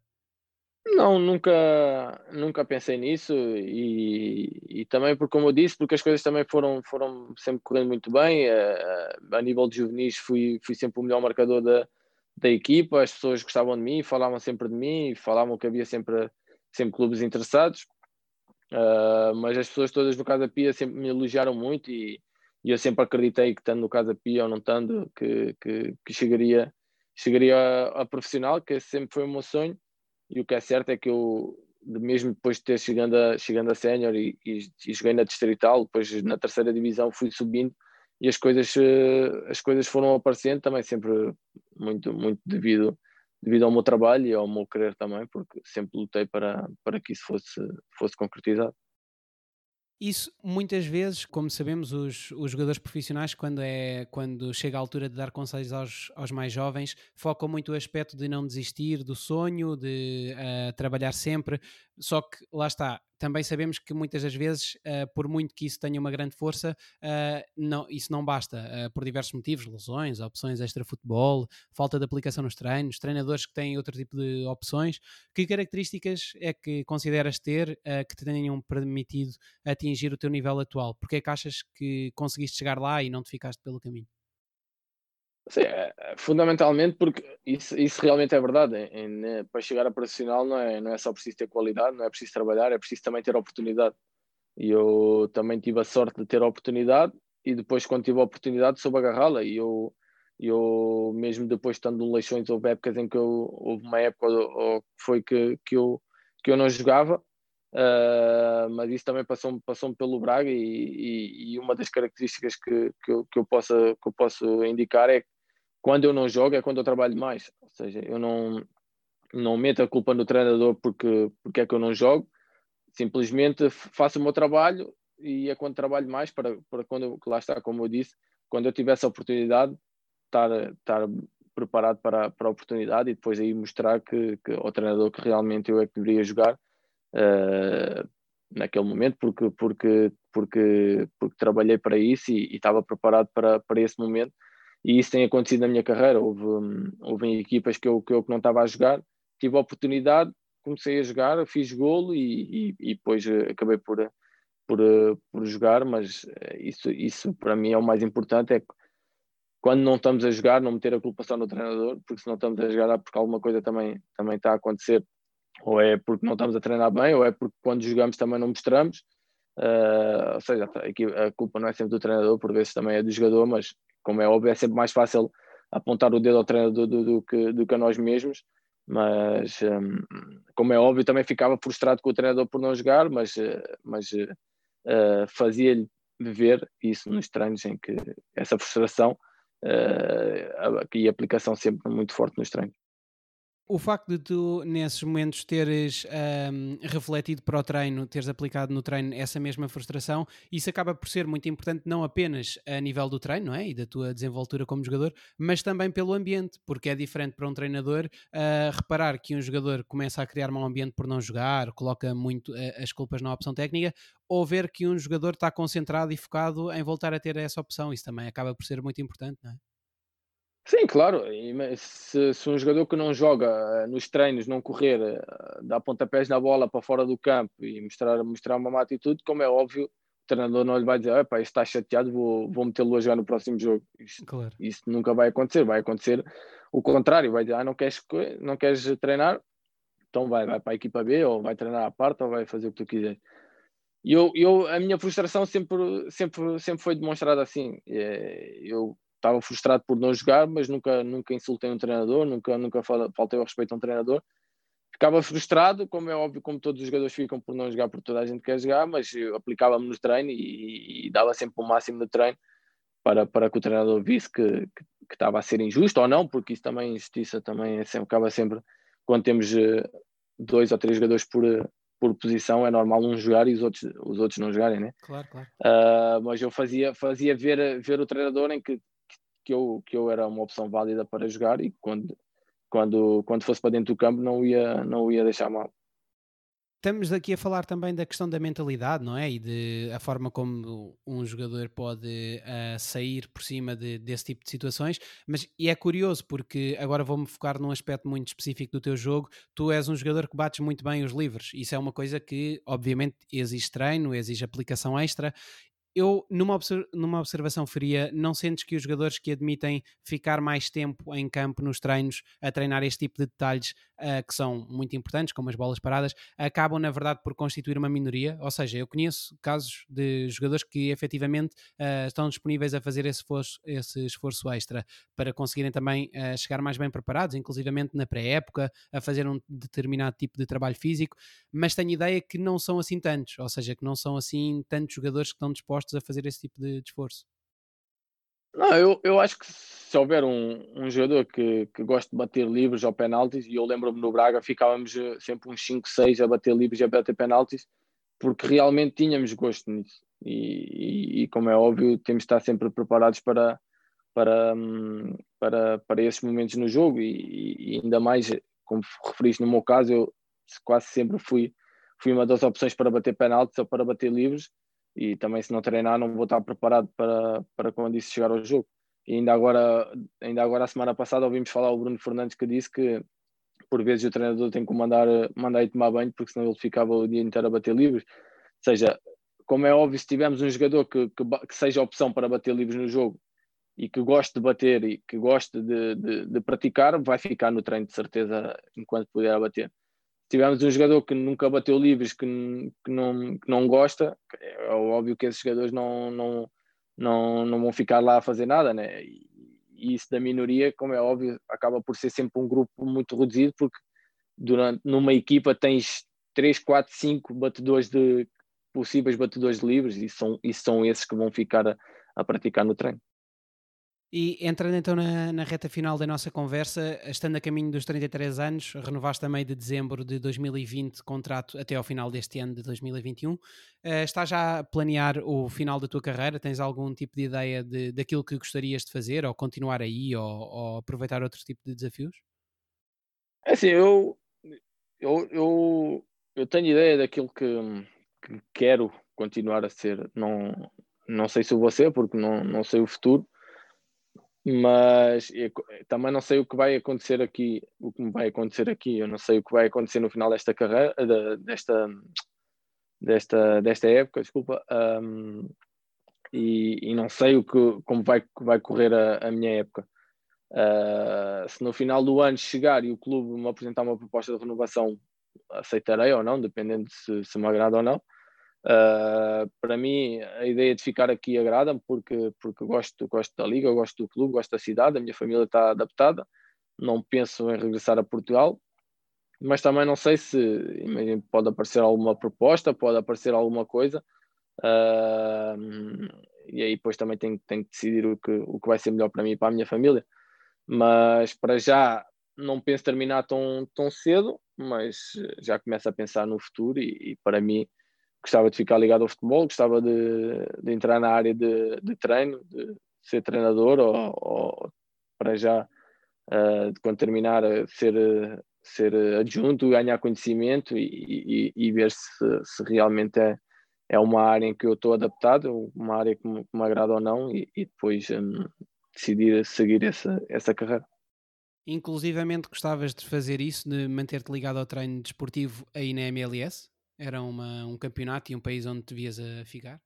Não, nunca, nunca pensei nisso e, e também porque, como eu disse, porque as coisas também foram, foram sempre correndo muito bem. A, a nível de juvenis fui, fui sempre o melhor marcador da, da equipa, as pessoas gostavam de mim, falavam sempre de mim, falavam que havia sempre sempre clubes interessados, uh, mas as pessoas todas no Casa Pia sempre me elogiaram muito e, e eu sempre acreditei que estando no Casa Pia ou não estando, que, que, que chegaria, chegaria a, a, profissional, que sempre foi o meu sonho, e o que é certo é que eu, mesmo depois de ter chegando a, chegando a sénior e, e, e joguei na distrital, depois na terceira divisão fui subindo, e as coisas, eh, as coisas foram aparecendo também sempre muito, muito devido, devido ao meu trabalho e ao meu querer também, porque sempre lutei para, para que isso fosse, fosse concretizado.
Isso muitas vezes, como sabemos, os, os jogadores profissionais, quando, é, quando chega a altura de dar conselhos aos, aos mais jovens, focam muito o aspecto de não desistir do sonho, de uh, trabalhar sempre. Só que lá está, também sabemos que muitas das vezes, uh, por muito que isso tenha uma grande força, uh, não, isso não basta, uh, por diversos motivos, lesões, opções extra-futebol, falta de aplicação nos treinos, treinadores que têm outro tipo de opções. Que características é que consideras ter que te tenham permitido atingir o teu nível atual? Porque é que achas que conseguiste chegar lá e não te ficaste pelo caminho?
Sim, é, é, fundamentalmente porque isso, isso realmente é verdade. Em, em, né, para chegar a profissional não é, não é só preciso ter qualidade, não é preciso trabalhar, é preciso também ter oportunidade. E eu também tive a sorte de ter a oportunidade e depois quando tive a oportunidade soube agarrá-la e eu, eu mesmo depois estando no Leixões houve épocas em que eu, houve uma época ou, foi que, que, eu, que eu não jogava Uh, mas isso também passou-me passou pelo Braga e, e, e, uma das características que, que, eu, que, eu possa, que eu posso indicar é que quando eu não jogo é quando eu trabalho mais. Ou seja, eu não, não meto a culpa no treinador porque, porque é que eu não jogo, simplesmente faço o meu trabalho e é quando trabalho mais para, para quando, lá está, como eu disse, quando eu tiver essa oportunidade, estar, estar preparado para, para a oportunidade e depois aí mostrar que, que o treinador que realmente eu é que deveria jogar uh, naquele momento, porque, porque, porque, porque trabalhei para isso e, e estava preparado para, para esse momento e isso tem acontecido na minha carreira. Houve, hum, houve equipas que eu, que eu não estava a jogar, tive a oportunidade, comecei a jogar, fiz golo e, e, e depois eh, acabei por, por, eh, por jogar, mas eh, isso, isso para mim é o mais importante, é quando não estamos a jogar, não meter a culpa só no treinador, porque se não estamos a jogar é porque alguma coisa também, também está a acontecer, ou é porque não estamos a treinar bem, ou é porque quando jogamos também não mostramos, uh, ou seja, a culpa não é sempre do treinador, por vezes também é do jogador, mas como é óbvio, é sempre mais fácil apontar o dedo ao treinador do, do, que, do que a nós mesmos, mas um, como é óbvio, também ficava frustrado com o treinador por não jogar, mas, eh, mas uh, fazia-lhe ver isso nos treinos em que essa frustração uh, e aplicação sempre muito forte nos treinos.
O facto de tu, nesses momentos, teres um, refletido para o treino, teres aplicado no treino essa mesma frustração, isso acaba por ser muito importante, não apenas a nível do treino não é? e da tua desenvoltura como jogador, mas também pelo ambiente, porque é diferente para um treinador uh, reparar que um jogador começa a criar mau ambiente por não jogar, coloca muito uh, as culpas na opção técnica, ou ver que um jogador está concentrado e focado em voltar a ter essa opção. Isso também acaba por ser muito importante, não é?
Sim, claro. Se, se, um jogador que não joga eh, nos treinos não correr, eh, dar pontapés na bola para fora do campo e mostrar, mostrar uma má atitude, como é óbvio, o treinador não lhe vai dizer: Epa, está chateado, vou, vou metê-lo a jogar no próximo jogo. Isso, claro. isso nunca vai acontecer. Vai acontecer o contrário: vai dizer, ah, não queres, não queres treinar? Então vai, vai para a equipa B, ou vai treinar à parte, ou vai fazer o que tu quiseres. E eu, eu, a minha frustração sempre, sempre, sempre foi demonstrada assim. Eh, eu estava frustrado por não jogar, mas nunca, nunca insultei um treinador, nunca, nunca faltei ao respeito a um treinador. Ficava frustrado, como é óbvio, como todos os jogadores ficam por não jogar, porque toda a gente quer jogar, mas aplicava-me no treino e, e, dava sempre o máximo no treino para, para que o treinador visse que, que, que, estava a ser injusto ou não, porque isso também, injustiça também é sempre, acaba sempre, quando temos eh, dois ou três jogadores por, por posição, é normal um jogar e os outros, os outros não jogarem, né?
Claro, claro.
Uh, mas eu fazia, fazia ver, ver o treinador em que que eu, que eu era uma opção válida para jogar e quando, quando, quando fosse para dentro do campo não ia, não ia deixar mal.
Estamos aqui a falar também da questão da mentalidade, não é? E de a forma como um jogador pode uh, sair por cima de, desse tipo de situações. Mas e é curioso porque agora vou-me focar num aspecto muito específico do teu jogo. Tu és um jogador que bates muito bem os livros. Isso é uma coisa que, obviamente, exige treino, exige aplicação extra eu, numa, numa observação fria, não sentes que os jogadores que admitem ficar mais tempo em campo nos treinos a treinar este tipo de detalhes uh, que são muito importantes, como as bolas paradas, acabam, na verdade, por constituir uma minoria? Ou seja, eu conheço casos de jogadores que efetivamente uh, estão disponíveis a fazer esse esforço, esse esforço extra para conseguirem também uh, chegar mais bem preparados, inclusivamente na pré-época, a fazer um determinado tipo de trabalho físico, mas tenho ideia que não são assim tantos, ou seja, que não são assim tantos jogadores que estão dispostos dispostos a fazer esse tipo de, de esforço?
Não, eu, eu acho que se houver um, um jogador que, que gosta de bater livres ou penaltis, e eu lembro-me no Braga, ficávamos eh, sempre uns 5, 6 a bater livres e a bater penaltis, porque realmente tínhamos gosto nisso. E, e, e, como é óbvio, temos de estar sempre preparados para, para, hum, para, para esses momentos no jogo, e, e ainda mais, como referiste no meu caso, eu quase sempre fui, fui uma das opções para bater penaltis ou para bater livres, e também se não treinar não vou estar preparado para, para quando isso chegar ao jogo. E ainda agora, ainda agora a semana passada ouvimos falar o Bruno Fernandes que disse que por vezes o treinador tem que mandar, mandar ir tomar banho porque senão ele ficava o dia inteiro a bater livres. Ou seja, como é óbvio, se tivermos um jogador que, que, que seja opção para bater livres no jogo e que goste de bater e que goste de, de, de praticar, vai ficar no treino de certeza enquanto puder bater tivermos um jogador que nunca bateu livres, que, que, não, que não gosta, é óbvio que esses jogadores não, não, não, não vão ficar lá a fazer nada, né? E, e isso da minoria, como é óbvio, acaba por ser sempre um grupo muito reduzido, porque durante, numa equipa tens 3, 4, 5 batedores de possíveis batedores de livres e são, e são esses que vão ficar a, a praticar no treino.
E entrando então na, na, reta final da nossa conversa, estando a caminho dos 33 anos, renovaste meio de dezembro de 2020 contrato até ao final deste ano de 2021. Uh, estás já a planear o final da tua carreira? Tens algum tipo de ideia de, daquilo que gostarias de fazer, ou continuar aí, ou, ou aproveitar outro tipo de desafios?
É assim, eu, eu, eu, eu tenho ideia daquilo que, que quero continuar a ser. Não, não sei se vou ser, porque não, não sei o futuro mas também não sei o que vai acontecer aqui, o que vai acontecer aqui, eu não sei o que vai acontecer no final desta carreira, desta, desta, desta época, desculpa, um, e, e, não sei o que, como vai, vai correr a, a minha época. Uh, se no final do ano chegar e o clube me apresentar uma proposta de renovação, aceitarei ou não, dependendo se, se me agrada ou não. Uh, para mim, a ideia de ficar aqui agrada-me porque, porque gosto, gosto da liga, gosto do clube, gosto da cidade, a minha família está adaptada. Não penso em regressar a Portugal, mas também não sei se imagine, pode aparecer alguma proposta, pode aparecer alguma coisa. Uh, e aí depois também tenho, tenho que decidir o que, o que vai ser melhor para mim e para a minha família. Mas para já não penso terminar tão, tão cedo, mas já começo a pensar no futuro e, e para mim gostava de ficar ligado ao futebol, gostava de, de entrar na área de, de, treino, de ser treinador ou, ou para já, uh, quando terminar, ser, ser adjunto, ganhar conhecimento e, e, e ver se, se, realmente é, é uma área em que eu estou adaptado, uma área que me, que me agrada ou não e, e depois um, decidir seguir essa, essa carreira.
Inclusivamente gostavas de fazer isso, de manter-te ligado ao treino desportivo aí na MLS? Era uma, um campeonato e um país onde te vias a ficar?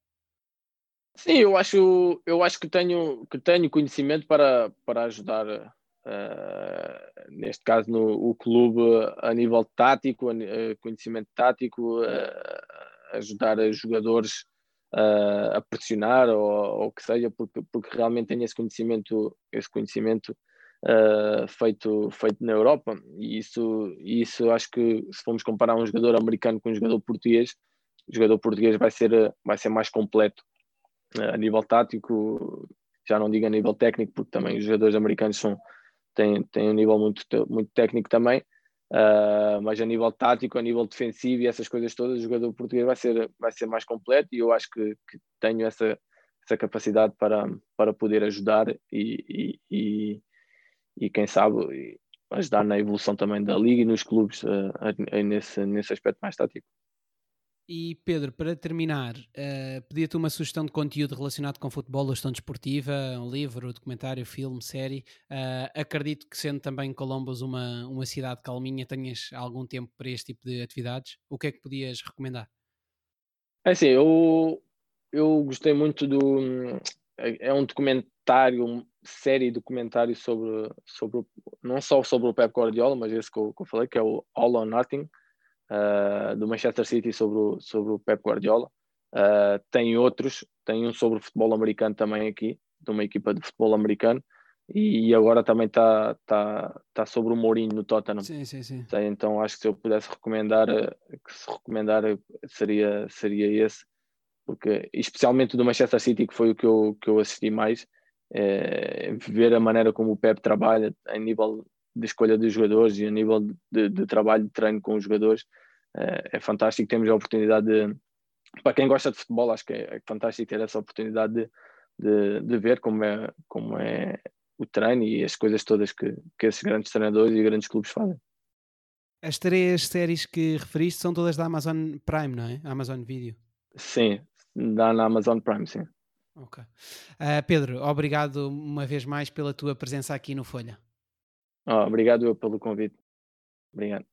Sim, eu acho, eu acho que tenho, que tenho conhecimento para, para ajudar, uh, neste caso, no, o clube a nível tático, uh, conhecimento tático, uh, ajudar jogadores a pressionar ou o que seja, porque, porque realmente tenho esse conhecimento, esse conhecimento uh, feito, feito na Europa. E isso, isso acho que se formos comparar um jogador americano com um jogador português, o jogador português vai ser, vai ser mais completo uh, a nível tático, já não digo a nível técnico, porque também os jogadores americanos são, têm, têm um nível muito, muito técnico também. Uh, mas a nível tático, a nível defensivo e essas coisas todas, o jogador português vai ser, vai ser mais completo e eu acho que, que tenho essa, essa capacidade para, para poder ajudar e, e, e quem sabe ajudar na evolução também da liga e nos clubes uh, nesse, nesse aspecto mais tático.
E Pedro, para terminar, uh, pedia-te uma sugestão de conteúdo relacionado com futebol ou gestão desportiva, um livro, um documentário, filme, série. Uh, acredito que sendo também Colombos uma, uma cidade calminha, tenhas algum tempo para este tipo de atividades. O que é que podias recomendar?
É assim, eu eu gostei muito do. É um documentário, série documentário sobre, sobre não só sobre o Pep Guardiola, mas esse que eu, que eu falei, que é o All or Nothing, uh, do Manchester City sobre o, sobre o Pep Guardiola. Uh, tem outros, tem um sobre o futebol americano também aqui, de uma equipa de futebol americano, e agora também está tá, tá sobre o Mourinho no Tottenham.
Sim, sim, sim.
Então acho que se eu pudesse recomendar, que se recomendar seria, seria esse, porque especialmente do Manchester City, que foi o que eu, que eu assisti mais, é, ver a maneira como o Pep trabalha a nível de escolha de jogadores e a nível de, de trabalho de treino com os jogadores é, é, fantástico. Temos a oportunidade de, para quem gosta de futebol, acho que é, é fantástico ter essa oportunidade de, de, de, ver como é, como é o treino e as coisas todas que, que esses grandes treinadores e grandes clubes fazem.
As três séries que referiste são todas da Amazon Prime, não é? Amazon Video.
Sim, dá na Amazon Prime, sim.
Ok. Uh, Pedro, obrigado uma vez mais pela tua presença aqui no Folha.
Oh, obrigado eu pelo convite. Obrigado.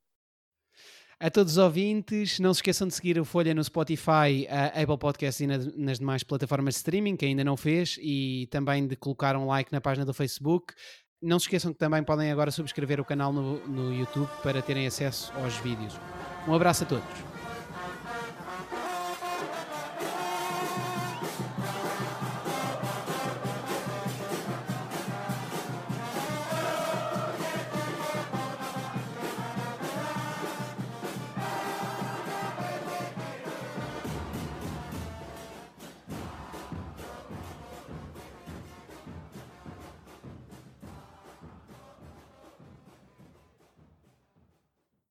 A todos os ouvintes, não se esqueçam de seguir o Folha no Spotify, a Apple Podcasts e nas demais plataformas de streaming, que ainda não fez, e também de colocar um like na página do Facebook. Não se esqueçam que também podem agora subscrever o canal no, no YouTube para terem acesso aos vídeos. Um abraço a todos.